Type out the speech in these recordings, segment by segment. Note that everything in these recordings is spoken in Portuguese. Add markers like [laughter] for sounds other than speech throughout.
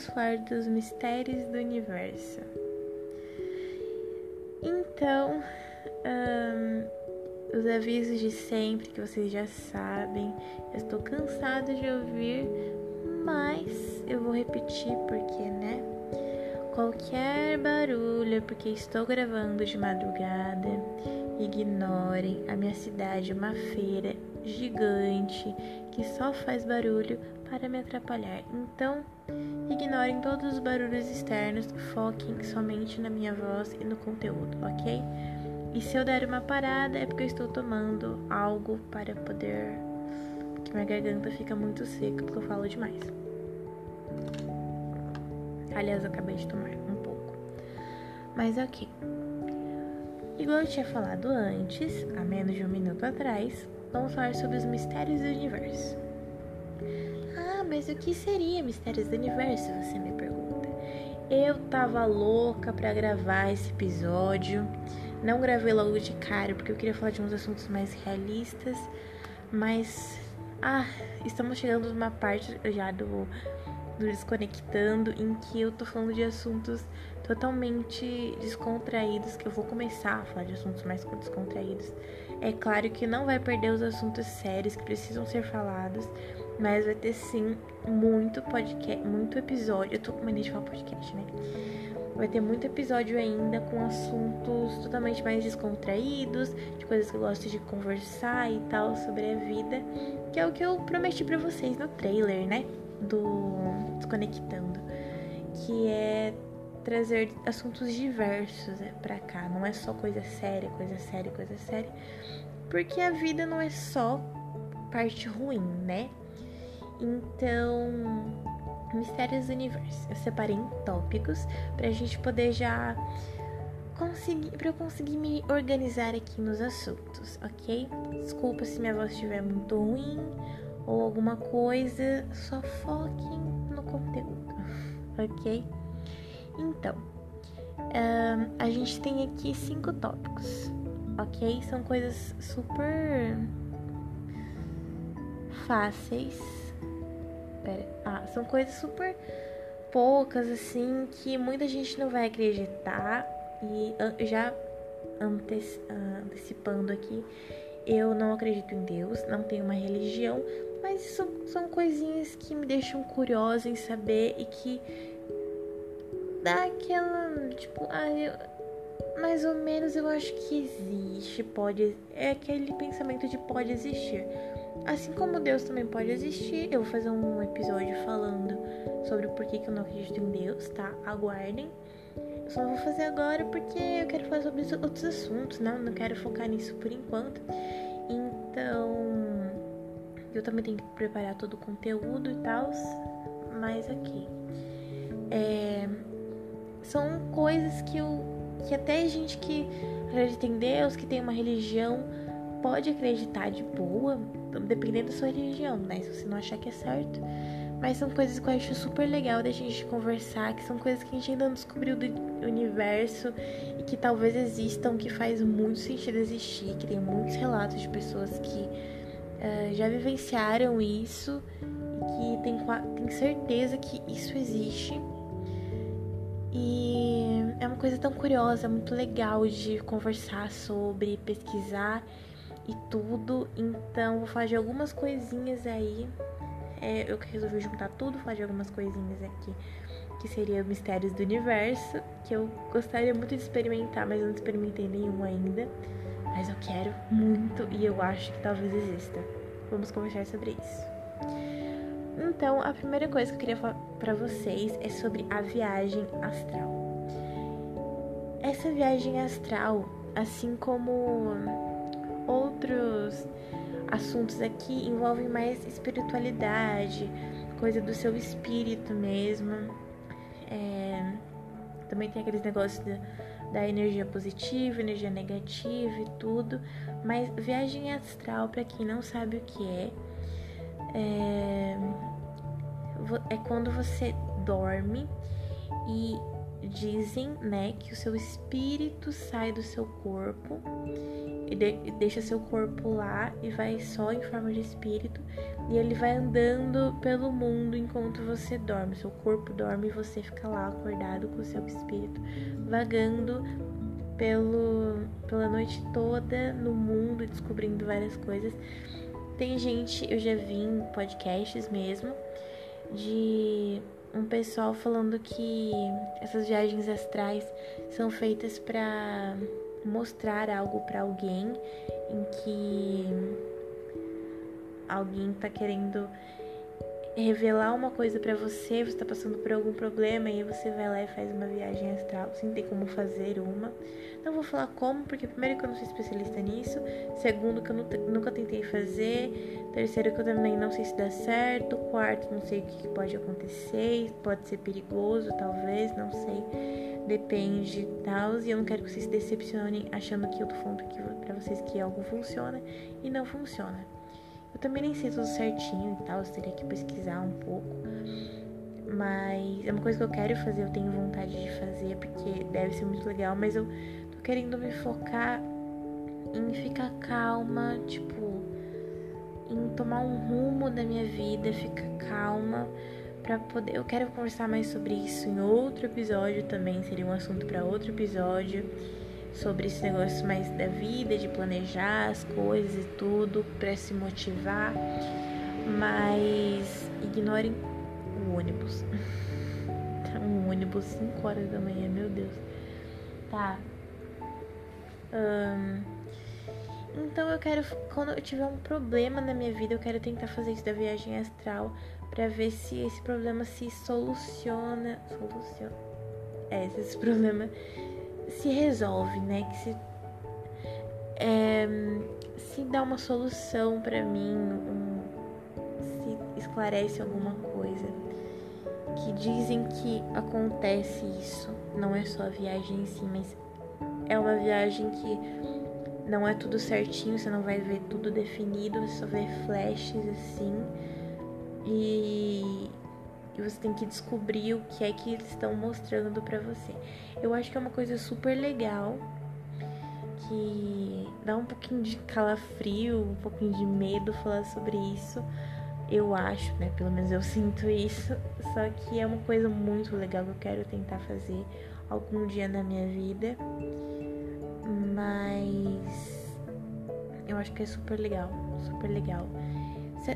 vamos falar dos mistérios do universo. Então, um, os avisos de sempre que vocês já sabem, eu estou cansada de ouvir, mas eu vou repetir porque, né? Qualquer barulho, é porque estou gravando de madrugada, ignorem. A minha cidade é uma feira gigante que só faz barulho para me atrapalhar. Então, ignorem todos os barulhos externos, foquem somente na minha voz e no conteúdo, ok? E se eu der uma parada é porque eu estou tomando algo para poder. Porque minha garganta fica muito seca porque eu falo demais. Aliás, eu acabei de tomar um pouco. Mas ok. Igual eu tinha falado antes, há menos de um minuto atrás, vamos falar sobre os mistérios do universo. Mas o que seria mistérios do universo? Você me pergunta. Eu tava louca para gravar esse episódio. Não gravei logo de cara porque eu queria falar de uns assuntos mais realistas, mas ah, estamos chegando numa parte já do, do desconectando em que eu tô falando de assuntos totalmente descontraídos que eu vou começar a falar de assuntos mais descontraídos é claro que não vai perder os assuntos sérios que precisam ser falados, mas vai ter sim muito podcast, muito episódio. Eu tô com mania de falar podcast, né? Vai ter muito episódio ainda com assuntos totalmente mais descontraídos, de coisas que eu gosto de conversar e tal sobre a vida, que é o que eu prometi para vocês no trailer, né? Do Desconectando, que é trazer assuntos diversos é, para cá. Não é só coisa séria, coisa séria, coisa séria. Porque a vida não é só parte ruim, né? Então, Mistérios do Universo. Eu separei em tópicos pra gente poder já conseguir, pra eu conseguir me organizar aqui nos assuntos, ok? Desculpa se minha voz estiver muito ruim ou alguma coisa, só foquem no conteúdo, [laughs] ok? Então, um, a gente tem aqui cinco tópicos, ok? São coisas super fáceis. Pera, ah, são coisas super poucas assim que muita gente não vai acreditar e já antecipando aqui, eu não acredito em Deus, não tenho uma religião, mas são, são coisinhas que me deixam curiosa em saber e que dá aquela, tipo, ah, eu, mais ou menos eu acho que existe, pode, é aquele pensamento de pode existir. Assim como Deus também pode existir, eu vou fazer um episódio falando sobre o porquê que eu não acredito em Deus, tá? Aguardem. Eu só vou fazer agora porque eu quero falar sobre outros assuntos, não, não quero focar nisso por enquanto. Então, eu também tenho que preparar todo o conteúdo e tal, mas aqui. É, são coisas que, eu, que até gente que acredita em Deus, que tem uma religião, pode acreditar de boa, dependendo da sua religião, né? Se você não achar que é certo. Mas são coisas que eu acho super legal da gente conversar, que são coisas que a gente ainda não descobriu do universo e que talvez existam, que faz muito sentido existir, que tem muitos relatos de pessoas que uh, já vivenciaram isso e que tem, tem certeza que isso existe e é uma coisa tão curiosa, muito legal de conversar sobre, pesquisar e tudo. Então, vou fazer algumas coisinhas aí. É, eu resolvi juntar tudo, fazer algumas coisinhas aqui que seria Mistérios do Universo, que eu gostaria muito de experimentar, mas não experimentei nenhum ainda. Mas eu quero muito e eu acho que talvez exista. Vamos conversar sobre isso. Então, a primeira coisa que eu queria falar para vocês é sobre a viagem astral. Essa viagem astral, assim como outros assuntos aqui, envolvem mais espiritualidade, coisa do seu espírito mesmo. É, também tem aqueles negócios da, da energia positiva, energia negativa e tudo. Mas viagem astral, para quem não sabe o que é, é, é quando você dorme e dizem, né, que o seu espírito sai do seu corpo e, de, deixa seu corpo lá e vai só em forma de espírito e ele vai andando pelo mundo enquanto você dorme. Seu corpo dorme e você fica lá acordado com o seu espírito vagando pelo, pela noite toda no mundo, descobrindo várias coisas. Tem gente, eu já vi em podcasts mesmo, de um pessoal falando que essas viagens astrais são feitas para mostrar algo para alguém em que alguém tá querendo revelar uma coisa para você, você tá passando por algum problema e você vai lá e faz uma viagem astral, sem ter como fazer uma. Não vou falar como, porque primeiro que eu não sou especialista nisso, segundo que eu nunca tentei fazer, terceiro que eu também não sei se dá certo, quarto não sei o que pode acontecer, pode ser perigoso, talvez, não sei, depende tal, e eu não quero que vocês se decepcionem achando que eu tô falando aqui pra vocês que algo funciona e não funciona. Eu também nem sei tudo certinho e tal, eu teria que pesquisar um pouco. Mas é uma coisa que eu quero fazer, eu tenho vontade de fazer, porque deve ser muito legal, mas eu tô querendo me focar em ficar calma, tipo, em tomar um rumo da minha vida, ficar calma para poder. Eu quero conversar mais sobre isso em outro episódio também, seria um assunto para outro episódio sobre esse negócio mais da vida, de planejar as coisas e tudo para se motivar, mas ignorem o ônibus. [laughs] um ônibus 5 horas da manhã, meu Deus. Tá. Um, então eu quero, quando eu tiver um problema na minha vida, eu quero tentar fazer isso da viagem astral para ver se esse problema se soluciona. Soluciona. É, se esse [laughs] problema se resolve, né? Que se, é, se dá uma solução para mim, um, se esclarece alguma coisa. Que dizem que acontece isso, não é só a viagem em si, mas é uma viagem que não é tudo certinho, você não vai ver tudo definido, você só vê flashes assim. E e você tem que descobrir o que é que eles estão mostrando para você. Eu acho que é uma coisa super legal que dá um pouquinho de calafrio, um pouquinho de medo falar sobre isso. Eu acho, né? Pelo menos eu [laughs] sinto isso. Só que é uma coisa muito legal que eu quero tentar fazer algum dia na minha vida. Mas eu acho que é super legal, super legal.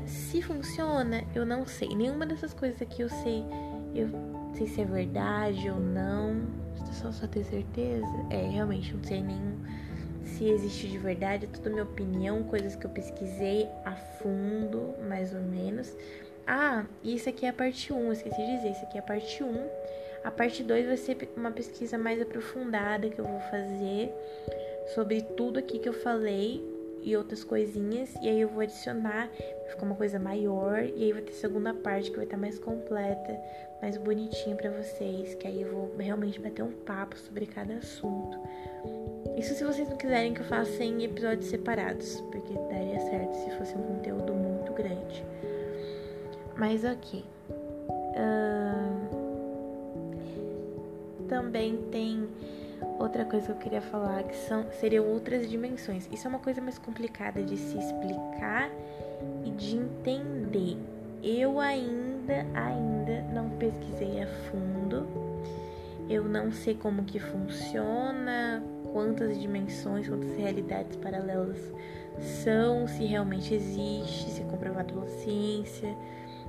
Se, funciona, eu não sei. Nenhuma dessas coisas aqui eu sei. Eu sei se é verdade ou não. Só, só ter certeza? É, realmente, não sei nem se existe de verdade. É tudo minha opinião, coisas que eu pesquisei a fundo, mais ou menos. Ah, isso aqui é a parte 1, esqueci de dizer. Isso aqui é a parte 1. A parte 2 vai ser uma pesquisa mais aprofundada que eu vou fazer sobre tudo aqui que eu falei e outras coisinhas. E aí eu vou adicionar, vai ficar uma coisa maior. E aí vai ter segunda parte que vai estar mais completa, mais bonitinha para vocês. Que aí eu vou realmente bater um papo sobre cada assunto. Isso se vocês não quiserem que eu faça em episódios separados, porque daria certo se fosse um conteúdo muito grande. Mas ok. Uh... Também tem Outra coisa que eu queria falar que são seriam outras dimensões. Isso é uma coisa mais complicada de se explicar e de entender. Eu ainda ainda não pesquisei a fundo. Eu não sei como que funciona, quantas dimensões, quantas realidades paralelas são, se realmente existe, se é comprovado pela ciência,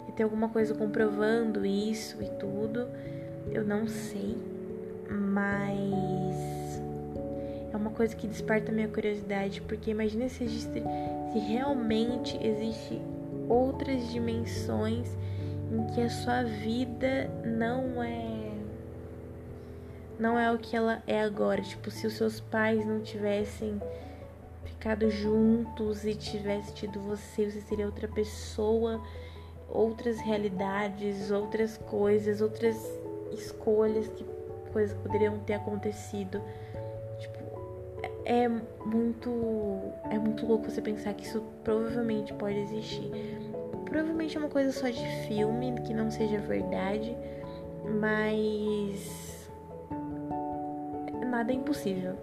e tem alguma coisa comprovando isso e tudo. Eu não sei mas é uma coisa que desperta minha curiosidade, porque imagina se, existe, se realmente existe outras dimensões em que a sua vida não é não é o que ela é agora, tipo, se os seus pais não tivessem ficado juntos e tivesse tido você, você seria outra pessoa, outras realidades, outras coisas, outras escolhas que coisas que poderiam ter acontecido. Tipo, é, é muito. É muito louco você pensar que isso provavelmente pode existir. Provavelmente é uma coisa só de filme, que não seja verdade, mas nada é impossível,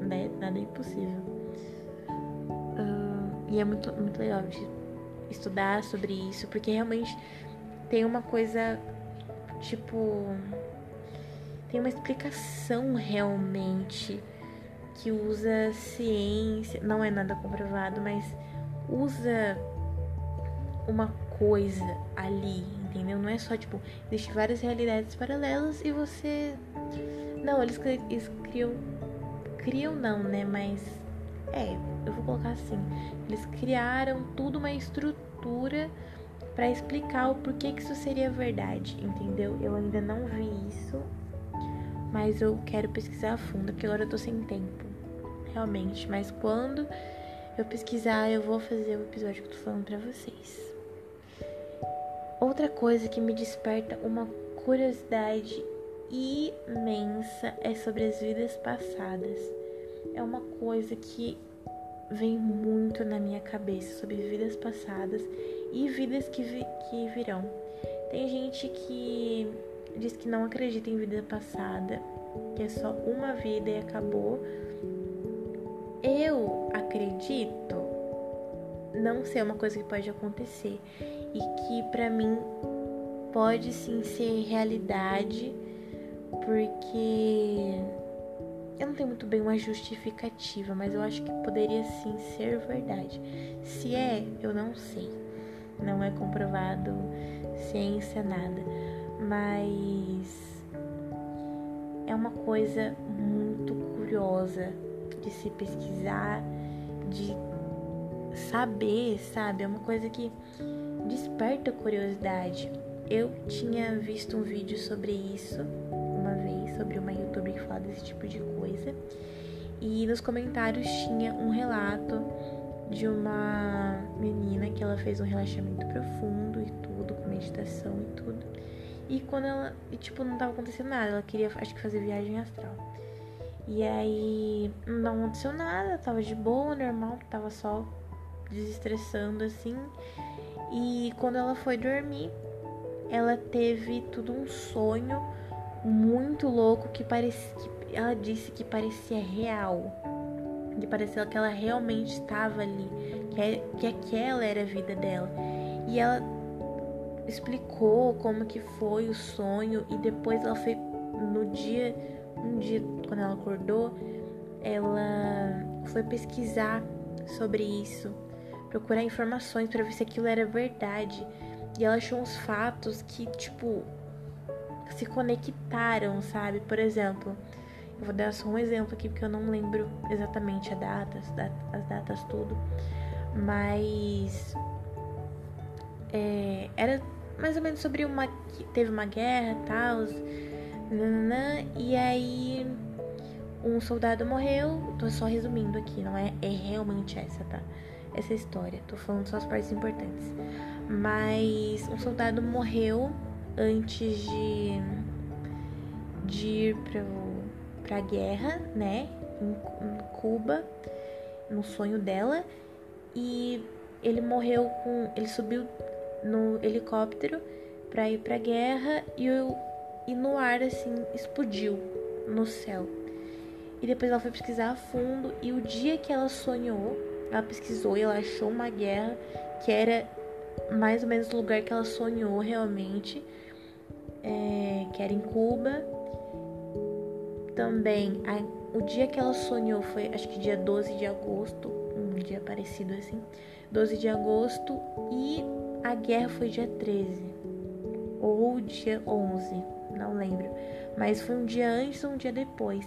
né? Nada é impossível. Uh, e é muito, muito legal de estudar sobre isso, porque realmente tem uma coisa, tipo. Tem uma explicação realmente que usa ciência, não é nada comprovado, mas usa uma coisa ali, entendeu? Não é só tipo, existem várias realidades paralelas e você. Não, eles, eles criam. Criam não, né? Mas. É, eu vou colocar assim. Eles criaram tudo uma estrutura para explicar o porquê que isso seria verdade, entendeu? Eu ainda não vi isso, mas eu quero pesquisar a fundo, porque agora eu tô sem tempo, realmente. Mas quando eu pesquisar, eu vou fazer o episódio que eu tô falando pra vocês. Outra coisa que me desperta uma curiosidade imensa é sobre as vidas passadas. É uma coisa que vem muito na minha cabeça sobre vidas passadas e vidas que, vi que virão. Tem gente que diz que não acredita em vida passada, que é só uma vida e acabou. Eu acredito não ser uma coisa que pode acontecer e que para mim pode sim ser realidade, porque eu não tenho muito bem uma justificativa, mas eu acho que poderia sim ser verdade. Se é, eu não sei. Não é comprovado ciência nada, mas é uma coisa muito curiosa de se pesquisar, de saber, sabe? É uma coisa que desperta curiosidade. Eu tinha visto um vídeo sobre isso uma vez, sobre uma youtuber que fala desse tipo de coisa. E nos comentários tinha um relato de uma menina que ela fez um relaxamento profundo e tudo, com meditação e tudo. E quando ela, tipo, não tava acontecendo nada, ela queria, acho que fazer viagem astral. E aí não aconteceu nada, tava de boa, normal, tava só desestressando assim. E quando ela foi dormir, ela teve tudo um sonho muito louco que parecia. Que ela disse que parecia real. Que parecia que ela realmente estava ali. Que, é, que aquela era a vida dela. E ela explicou como que foi o sonho. E depois ela foi no dia. Um dia, quando ela acordou, ela foi pesquisar sobre isso procurar informações para ver se aquilo era verdade. E ela achou uns fatos que, tipo, se conectaram, sabe? Por exemplo, eu vou dar só um exemplo aqui porque eu não lembro exatamente a data, as datas, tudo. Mas é, era mais ou menos sobre uma. Teve uma guerra e tal. E aí um soldado morreu. Tô só resumindo aqui, não é, é realmente essa, tá? essa história. Tô falando só as partes importantes. Mas um soldado morreu antes de, de ir pro, pra guerra, né? Em, em Cuba, no sonho dela. E ele morreu com. Ele subiu no helicóptero pra ir pra guerra e, eu, e no ar, assim, explodiu no céu. E depois ela foi pesquisar a fundo. E o dia que ela sonhou ela pesquisou e ela achou uma guerra que era mais ou menos o lugar que ela sonhou realmente, é, que era em Cuba. Também, a, o dia que ela sonhou foi, acho que dia 12 de agosto, um dia parecido assim, 12 de agosto, e a guerra foi dia 13, ou dia 11, não lembro, mas foi um dia antes ou um dia depois.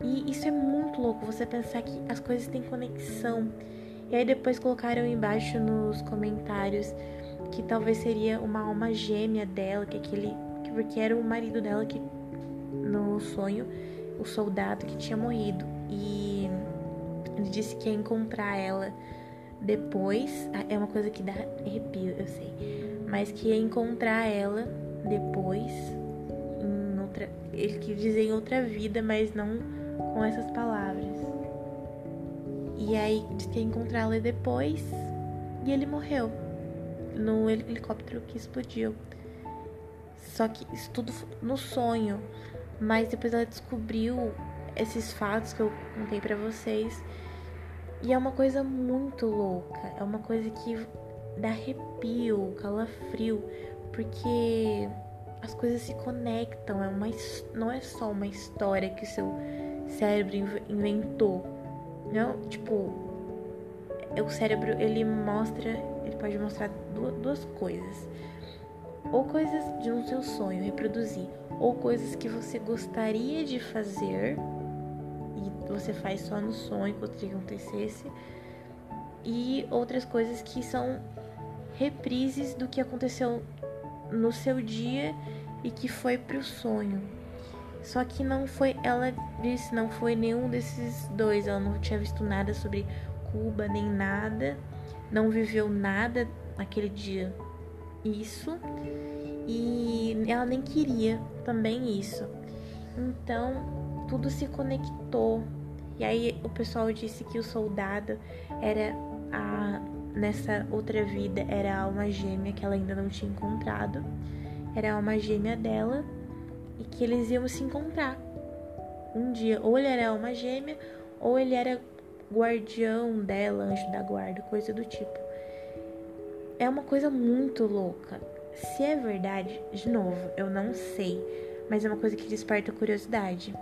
E isso é muito louco, você pensar que as coisas têm conexão. E aí depois colocaram embaixo nos comentários que talvez seria uma alma gêmea dela, que aquele. Que porque era o marido dela que no sonho, o soldado que tinha morrido. E ele disse que ia encontrar ela depois. É uma coisa que dá arrepio, eu sei. Mas que ia encontrar ela depois. Em outra, ele quis dizer em outra vida, mas não com essas palavras. E aí disse que ia encontrá-la depois e ele morreu no helicóptero que explodiu. Só que isso tudo no sonho. Mas depois ela descobriu esses fatos que eu contei para vocês. E é uma coisa muito louca, é uma coisa que dá arrepio, calafrio, porque as coisas se conectam, é uma, não é só uma história que o seu cérebro inventou. Não, tipo, o cérebro ele mostra, ele pode mostrar duas, duas coisas. Ou coisas de um seu sonho, reproduzir, ou coisas que você gostaria de fazer você faz só no sonho, que acontecesse, e outras coisas que são reprises do que aconteceu no seu dia e que foi pro sonho. Só que não foi, ela disse, não foi nenhum desses dois. Ela não tinha visto nada sobre Cuba, nem nada. Não viveu nada naquele dia. Isso. E ela nem queria também isso. Então, tudo se conectou. E aí o pessoal disse que o soldado era a nessa outra vida era a alma gêmea que ela ainda não tinha encontrado. Era a alma gêmea dela e que eles iam se encontrar um dia. Ou ele era alma gêmea, ou ele era guardião dela, anjo da guarda, coisa do tipo. É uma coisa muito louca. Se é verdade, de novo, eu não sei, mas é uma coisa que desperta curiosidade.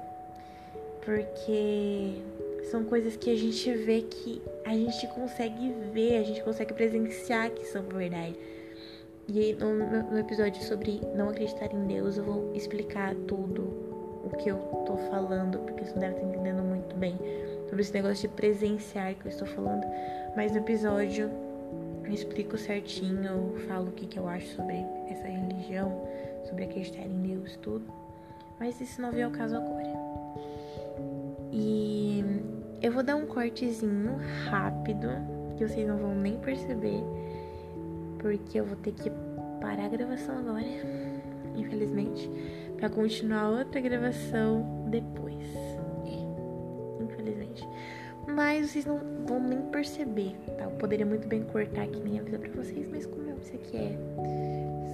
Porque são coisas que a gente vê que a gente consegue ver, a gente consegue presenciar que são verdade. E no, no episódio sobre não acreditar em Deus, eu vou explicar tudo o que eu tô falando, porque você não deve estar entendendo muito bem sobre esse negócio de presenciar que eu estou falando. Mas no episódio eu explico certinho, eu falo o que, que eu acho sobre essa religião, sobre acreditar em Deus, tudo. Mas isso não veio ao caso agora. E eu vou dar um cortezinho rápido, que vocês não vão nem perceber, porque eu vou ter que parar a gravação agora, [laughs] infelizmente, para continuar outra gravação depois. É, infelizmente. Mas vocês não vão nem perceber, tá? Eu poderia muito bem cortar aqui nem avisar pra vocês, mas como eu sei que é.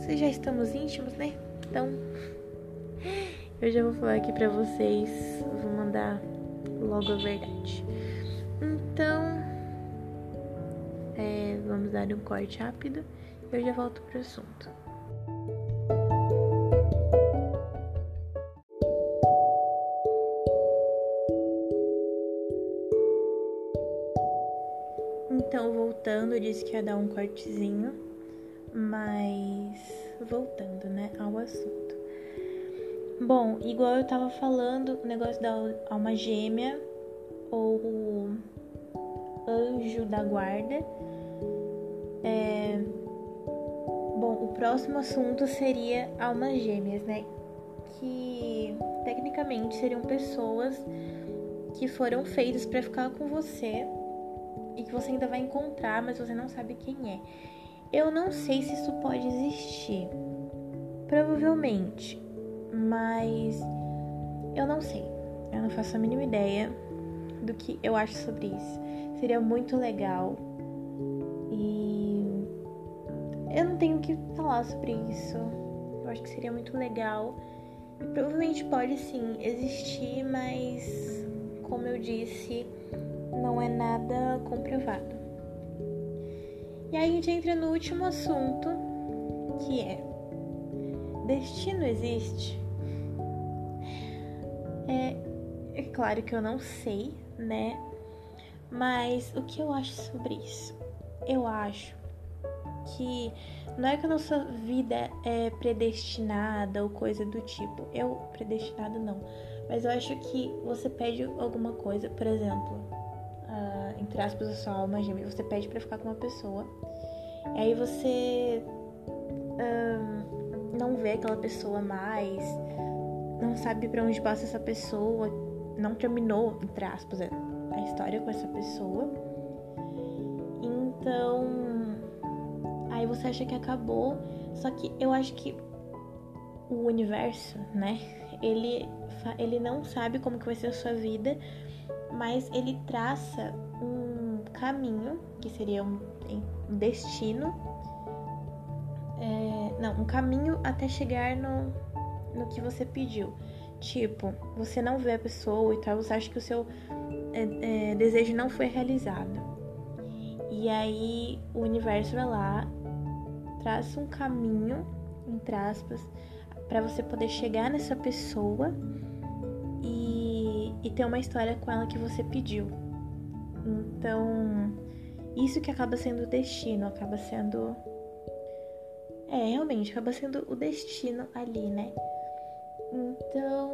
Vocês já estamos íntimos, né? Então. [laughs] Eu já vou falar aqui pra vocês. Vou mandar logo a verdade. Então, é, vamos dar um corte rápido e eu já volto pro assunto. Então, voltando, eu disse que ia dar um cortezinho, mas voltando, né, ao assunto. Bom, igual eu tava falando, o negócio da alma gêmea ou anjo da guarda. É... Bom, o próximo assunto seria almas gêmeas, né? Que tecnicamente seriam pessoas que foram feitas para ficar com você e que você ainda vai encontrar, mas você não sabe quem é. Eu não sei se isso pode existir. Provavelmente mas eu não sei. Eu não faço a mínima ideia do que eu acho sobre isso. Seria muito legal. E eu não tenho o que falar sobre isso. Eu acho que seria muito legal. E provavelmente pode sim existir, mas como eu disse, não é nada comprovado. E aí a gente entra no último assunto, que é destino existe? É, é claro que eu não sei, né? Mas o que eu acho sobre isso? Eu acho que não é que a nossa vida é predestinada ou coisa do tipo. Eu, predestinado não. Mas eu acho que você pede alguma coisa, por exemplo, uh, entre aspas, a sua alma gêmea, você pede para ficar com uma pessoa. E aí você um, não vê aquela pessoa mais, não sabe para onde passa essa pessoa, não terminou, entre aspas, a história com essa pessoa. Então, aí você acha que acabou, só que eu acho que o universo, né? Ele, ele não sabe como que vai ser a sua vida, mas ele traça um caminho, que seria um, um destino, é, não, um caminho até chegar no, no que você pediu. Tipo, você não vê a pessoa e tal, você acha que o seu é, é, desejo não foi realizado. E aí o universo vai lá, traça um caminho, entre aspas, para você poder chegar nessa pessoa e, e ter uma história com ela que você pediu. Então, isso que acaba sendo o destino, acaba sendo. É, realmente, acaba sendo o destino ali, né? Então,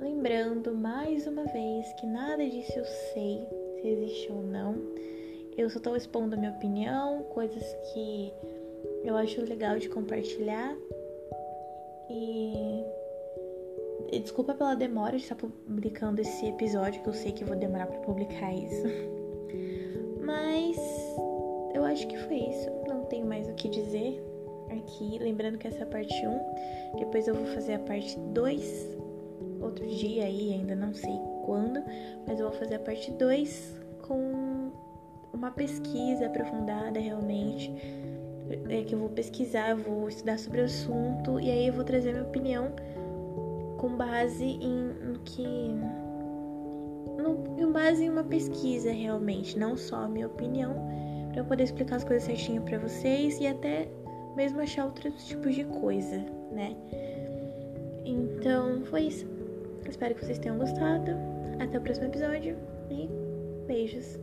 lembrando mais uma vez que nada disso eu sei se existe ou não. Eu só tô expondo a minha opinião, coisas que eu acho legal de compartilhar. E desculpa pela demora de estar publicando esse episódio, que eu sei que vou demorar para publicar isso. [laughs] Mas acho que foi isso. Não tenho mais o que dizer aqui. Lembrando que essa é a parte 1. Depois eu vou fazer a parte 2. Outro dia aí, ainda não sei quando. Mas eu vou fazer a parte 2 com uma pesquisa aprofundada realmente. É que eu vou pesquisar, vou estudar sobre o assunto e aí eu vou trazer minha opinião com base em no que no, com base em uma pesquisa realmente, não só a minha opinião, para eu poder explicar as coisas certinho para vocês e até mesmo achar outros tipos de coisa, né? Então, foi isso. Espero que vocês tenham gostado. Até o próximo episódio e beijos.